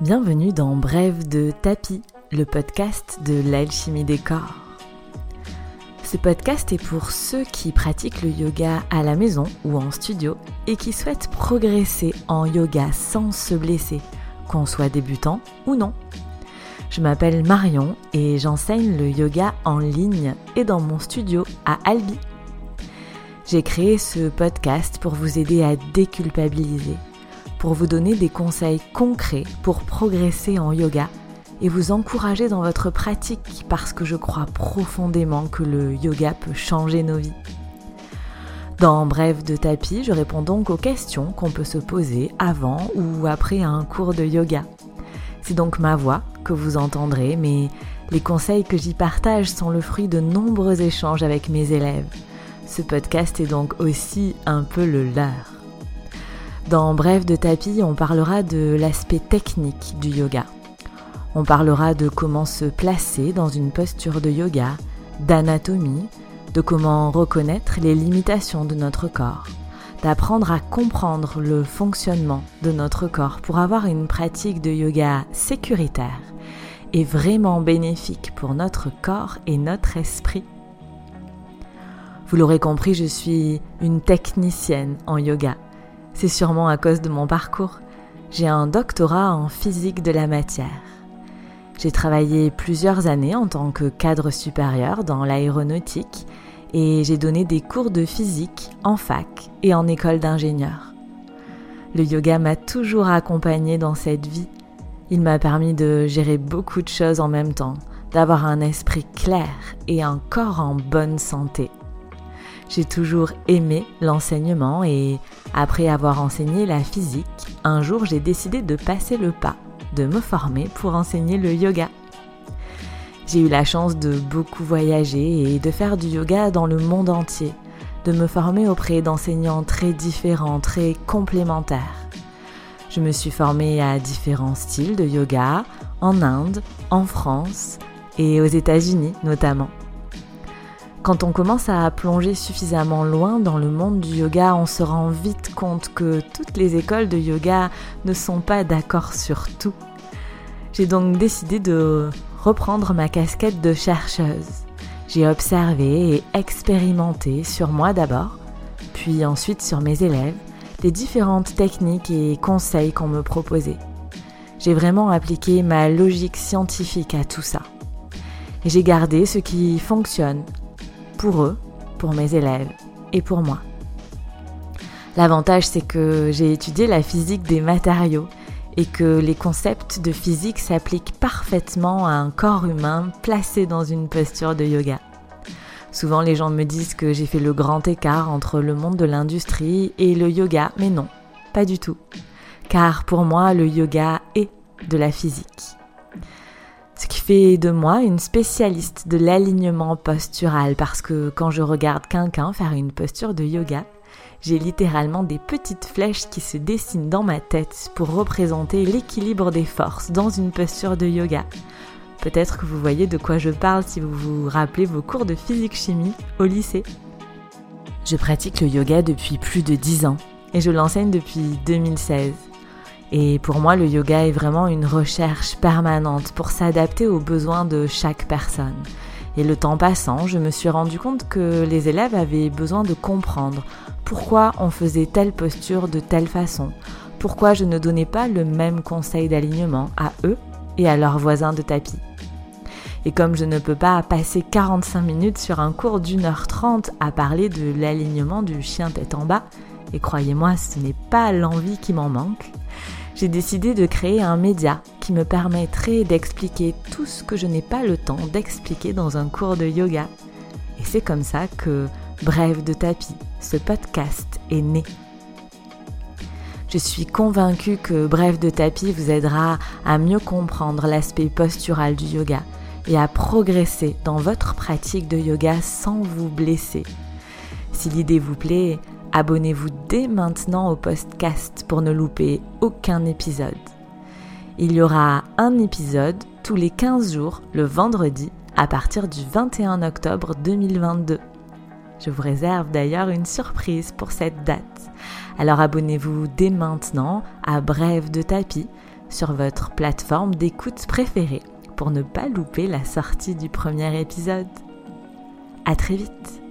Bienvenue dans Brève de tapis, le podcast de l'alchimie des corps. Ce podcast est pour ceux qui pratiquent le yoga à la maison ou en studio et qui souhaitent progresser en yoga sans se blesser, qu'on soit débutant ou non. Je m'appelle Marion et j'enseigne le yoga en ligne et dans mon studio à Albi. J'ai créé ce podcast pour vous aider à déculpabiliser pour vous donner des conseils concrets pour progresser en yoga et vous encourager dans votre pratique parce que je crois profondément que le yoga peut changer nos vies. Dans Bref de tapis, je réponds donc aux questions qu'on peut se poser avant ou après un cours de yoga. C'est donc ma voix que vous entendrez, mais les conseils que j'y partage sont le fruit de nombreux échanges avec mes élèves. Ce podcast est donc aussi un peu le leur. Dans Bref de tapis, on parlera de l'aspect technique du yoga. On parlera de comment se placer dans une posture de yoga, d'anatomie, de comment reconnaître les limitations de notre corps, d'apprendre à comprendre le fonctionnement de notre corps pour avoir une pratique de yoga sécuritaire et vraiment bénéfique pour notre corps et notre esprit. Vous l'aurez compris, je suis une technicienne en yoga c'est sûrement à cause de mon parcours. J'ai un doctorat en physique de la matière. J'ai travaillé plusieurs années en tant que cadre supérieur dans l'aéronautique et j'ai donné des cours de physique en fac et en école d'ingénieur. Le yoga m'a toujours accompagné dans cette vie. Il m'a permis de gérer beaucoup de choses en même temps, d'avoir un esprit clair et un corps en bonne santé. J'ai toujours aimé l'enseignement et après avoir enseigné la physique, un jour j'ai décidé de passer le pas, de me former pour enseigner le yoga. J'ai eu la chance de beaucoup voyager et de faire du yoga dans le monde entier, de me former auprès d'enseignants très différents, très complémentaires. Je me suis formée à différents styles de yoga, en Inde, en France et aux États-Unis notamment. Quand on commence à plonger suffisamment loin dans le monde du yoga, on se rend vite compte que toutes les écoles de yoga ne sont pas d'accord sur tout. J'ai donc décidé de reprendre ma casquette de chercheuse. J'ai observé et expérimenté sur moi d'abord, puis ensuite sur mes élèves, les différentes techniques et conseils qu'on me proposait. J'ai vraiment appliqué ma logique scientifique à tout ça. J'ai gardé ce qui fonctionne pour eux, pour mes élèves et pour moi. L'avantage, c'est que j'ai étudié la physique des matériaux et que les concepts de physique s'appliquent parfaitement à un corps humain placé dans une posture de yoga. Souvent, les gens me disent que j'ai fait le grand écart entre le monde de l'industrie et le yoga, mais non, pas du tout. Car pour moi, le yoga est de la physique fait de moi une spécialiste de l'alignement postural parce que quand je regarde quelqu'un faire une posture de yoga, j'ai littéralement des petites flèches qui se dessinent dans ma tête pour représenter l'équilibre des forces dans une posture de yoga. Peut-être que vous voyez de quoi je parle si vous vous rappelez vos cours de physique-chimie au lycée. Je pratique le yoga depuis plus de 10 ans et je l'enseigne depuis 2016. Et pour moi, le yoga est vraiment une recherche permanente pour s'adapter aux besoins de chaque personne. Et le temps passant, je me suis rendu compte que les élèves avaient besoin de comprendre pourquoi on faisait telle posture de telle façon, pourquoi je ne donnais pas le même conseil d'alignement à eux et à leurs voisins de tapis. Et comme je ne peux pas passer 45 minutes sur un cours d'une heure trente à parler de l'alignement du chien tête en bas, et croyez-moi, ce n'est pas l'envie qui m'en manque, j'ai décidé de créer un média qui me permettrait d'expliquer tout ce que je n'ai pas le temps d'expliquer dans un cours de yoga. Et c'est comme ça que Bref de tapis, ce podcast est né. Je suis convaincue que Bref de tapis vous aidera à mieux comprendre l'aspect postural du yoga et à progresser dans votre pratique de yoga sans vous blesser. Si l'idée vous plaît, Abonnez-vous dès maintenant au podcast pour ne louper aucun épisode. Il y aura un épisode tous les 15 jours le vendredi à partir du 21 octobre 2022. Je vous réserve d'ailleurs une surprise pour cette date. Alors abonnez-vous dès maintenant à Brève de tapis sur votre plateforme d'écoute préférée pour ne pas louper la sortie du premier épisode. À très vite